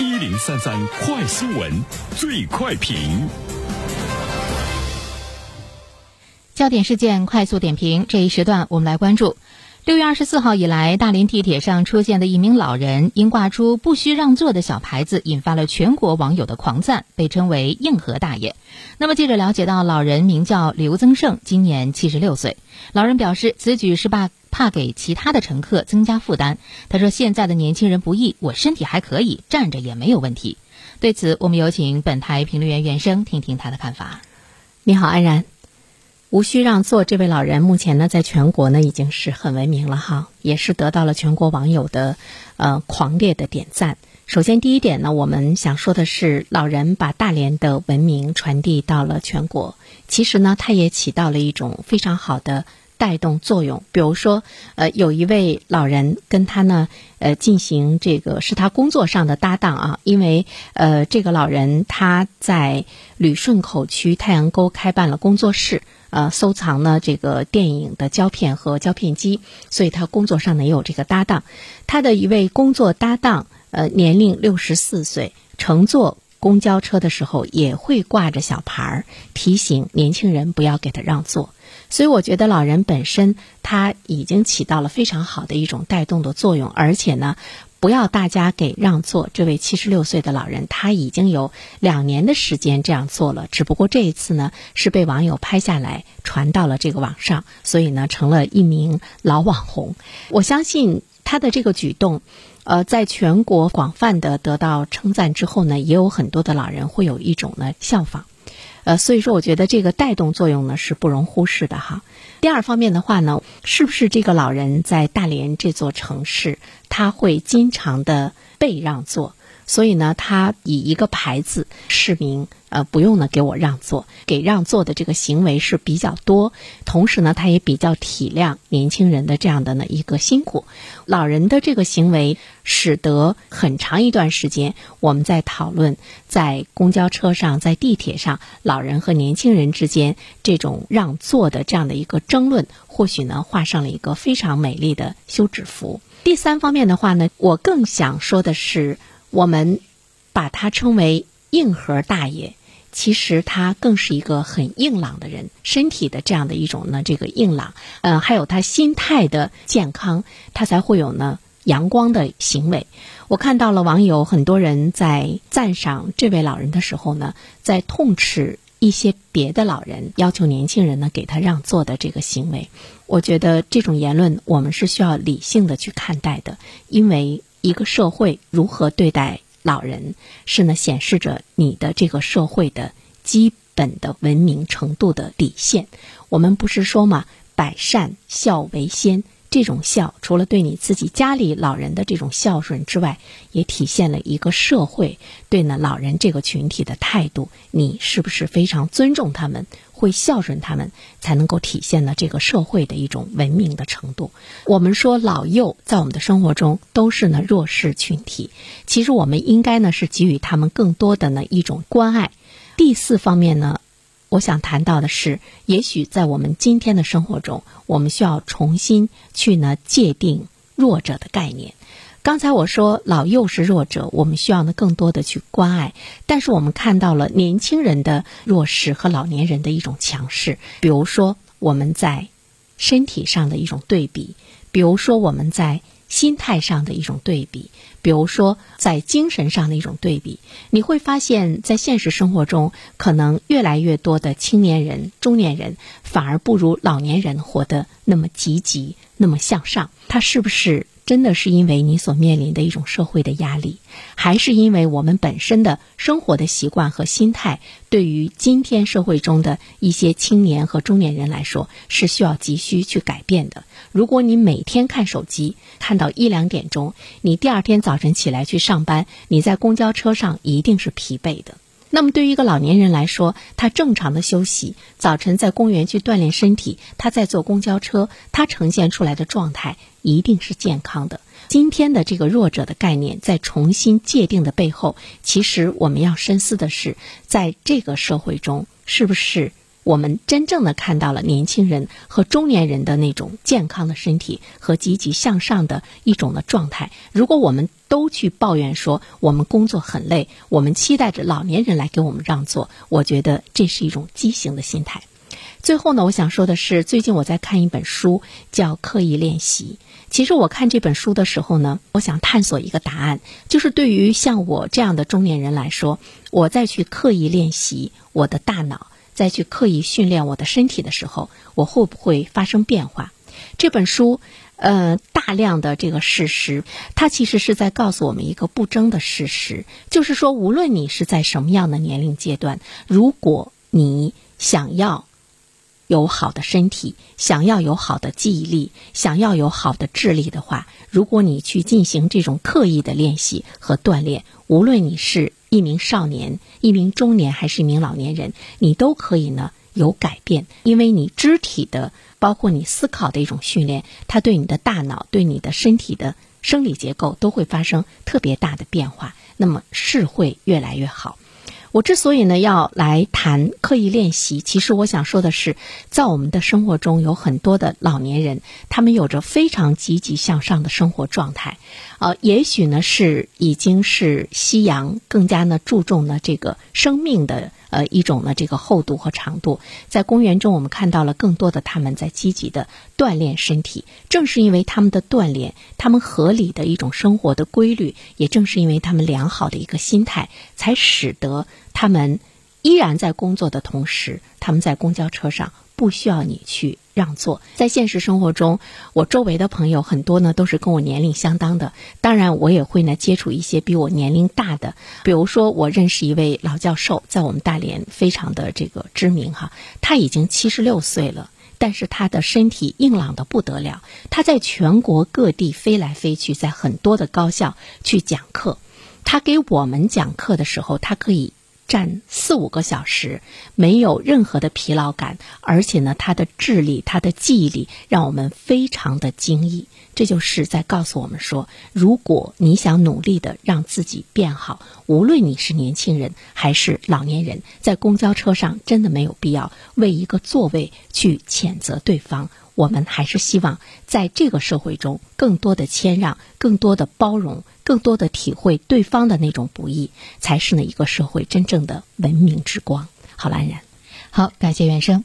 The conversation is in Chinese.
一零三三快新闻，最快评。焦点事件快速点评，这一时段我们来关注。六月二十四号以来，大连地铁上出现的一名老人因挂出“不需让座”的小牌子，引发了全国网友的狂赞，被称为“硬核大爷”。那么，记者了解到，老人名叫刘增胜，今年七十六岁。老人表示，此举是把怕给其他的乘客增加负担。他说：“现在的年轻人不易，我身体还可以，站着也没有问题。”对此，我们有请本台评论员袁生听听他的看法。你好，安然。无需让座，这位老人目前呢，在全国呢已经是很闻名了哈，也是得到了全国网友的呃狂烈的点赞。首先，第一点呢，我们想说的是，老人把大连的文明传递到了全国，其实呢，他也起到了一种非常好的带动作用。比如说，呃，有一位老人跟他呢，呃，进行这个是他工作上的搭档啊，因为呃，这个老人他在旅顺口区太阳沟开办了工作室。呃，收藏呢这个电影的胶片和胶片机，所以他工作上呢也有这个搭档。他的一位工作搭档，呃，年龄六十四岁，乘坐公交车的时候也会挂着小牌儿，提醒年轻人不要给他让座。所以我觉得老人本身他已经起到了非常好的一种带动的作用，而且呢。不要大家给让座，这位七十六岁的老人他已经有两年的时间这样做了，只不过这一次呢是被网友拍下来传到了这个网上，所以呢成了一名老网红。我相信他的这个举动，呃，在全国广泛的得到称赞之后呢，也有很多的老人会有一种呢效仿。呃，所以说我觉得这个带动作用呢是不容忽视的哈。第二方面的话呢，是不是这个老人在大连这座城市，他会经常的被让座？所以呢，他以一个牌子示明，呃，不用呢给我让座，给让座的这个行为是比较多。同时呢，他也比较体谅年轻人的这样的呢一个辛苦。老人的这个行为，使得很长一段时间我们在讨论，在公交车上、在地铁上，老人和年轻人之间这种让座的这样的一个争论，或许呢画上了一个非常美丽的休止符。第三方面的话呢，我更想说的是。我们把他称为硬核大爷，其实他更是一个很硬朗的人，身体的这样的一种呢，这个硬朗，呃，还有他心态的健康，他才会有呢阳光的行为。我看到了网友很多人在赞赏这位老人的时候呢，在痛斥一些别的老人要求年轻人呢给他让座的这个行为。我觉得这种言论我们是需要理性的去看待的，因为。一个社会如何对待老人，是呢显示着你的这个社会的基本的文明程度的底线。我们不是说嘛，百善孝为先。这种孝，除了对你自己家里老人的这种孝顺之外，也体现了一个社会对呢老人这个群体的态度。你是不是非常尊重他们，会孝顺他们，才能够体现了这个社会的一种文明的程度？我们说老幼在我们的生活中都是呢弱势群体，其实我们应该呢是给予他们更多的呢一种关爱。第四方面呢。我想谈到的是，也许在我们今天的生活中，我们需要重新去呢界定弱者的概念。刚才我说老幼是弱者，我们需要呢更多的去关爱。但是我们看到了年轻人的弱势和老年人的一种强势，比如说我们在身体上的一种对比，比如说我们在。心态上的一种对比，比如说在精神上的一种对比，你会发现在现实生活中，可能越来越多的青年人、中年人反而不如老年人活得那么积极、那么向上。他是不是？真的是因为你所面临的一种社会的压力，还是因为我们本身的生活的习惯和心态，对于今天社会中的一些青年和中年人来说，是需要急需去改变的。如果你每天看手机，看到一两点钟，你第二天早晨起来去上班，你在公交车上一定是疲惫的。那么，对于一个老年人来说，他正常的休息，早晨在公园去锻炼身体，他在坐公交车，他呈现出来的状态一定是健康的。今天的这个弱者的概念在重新界定的背后，其实我们要深思的是，在这个社会中，是不是？我们真正的看到了年轻人和中年人的那种健康的身体和积极向上的一种的状态。如果我们都去抱怨说我们工作很累，我们期待着老年人来给我们让座，我觉得这是一种畸形的心态。最后呢，我想说的是，最近我在看一本书，叫《刻意练习》。其实我看这本书的时候呢，我想探索一个答案，就是对于像我这样的中年人来说，我再去刻意练习我的大脑，再去刻意训练我的身体的时候，我会不会发生变化？这本书，呃，大量的这个事实，它其实是在告诉我们一个不争的事实，就是说，无论你是在什么样的年龄阶段，如果你想要。有好的身体，想要有好的记忆力，想要有好的智力的话，如果你去进行这种刻意的练习和锻炼，无论你是一名少年、一名中年还是一名老年人，你都可以呢有改变，因为你肢体的，包括你思考的一种训练，它对你的大脑、对你的身体的生理结构都会发生特别大的变化，那么是会越来越好。我之所以呢要来谈刻意练习，其实我想说的是，在我们的生活中有很多的老年人，他们有着非常积极向上的生活状态，呃，也许呢是已经是夕阳更加呢注重呢这个生命的。呃，一种呢，这个厚度和长度，在公园中我们看到了更多的他们在积极的锻炼身体。正是因为他们的锻炼，他们合理的一种生活的规律，也正是因为他们良好的一个心态，才使得他们依然在工作的同时，他们在公交车上。不需要你去让座。在现实生活中，我周围的朋友很多呢，都是跟我年龄相当的。当然，我也会呢接触一些比我年龄大的。比如说，我认识一位老教授，在我们大连非常的这个知名哈。他已经七十六岁了，但是他的身体硬朗的不得了。他在全国各地飞来飞去，在很多的高校去讲课。他给我们讲课的时候，他可以。站四五个小时，没有任何的疲劳感，而且呢，他的智力、他的记忆力让我们非常的惊异。这就是在告诉我们说，如果你想努力的让自己变好，无论你是年轻人还是老年人，在公交车上真的没有必要为一个座位去谴责对方。我们还是希望在这个社会中，更多的谦让，更多的包容，更多的体会对方的那种不易，才是呢一个社会真正的文明之光。好，安然，好，感谢袁生。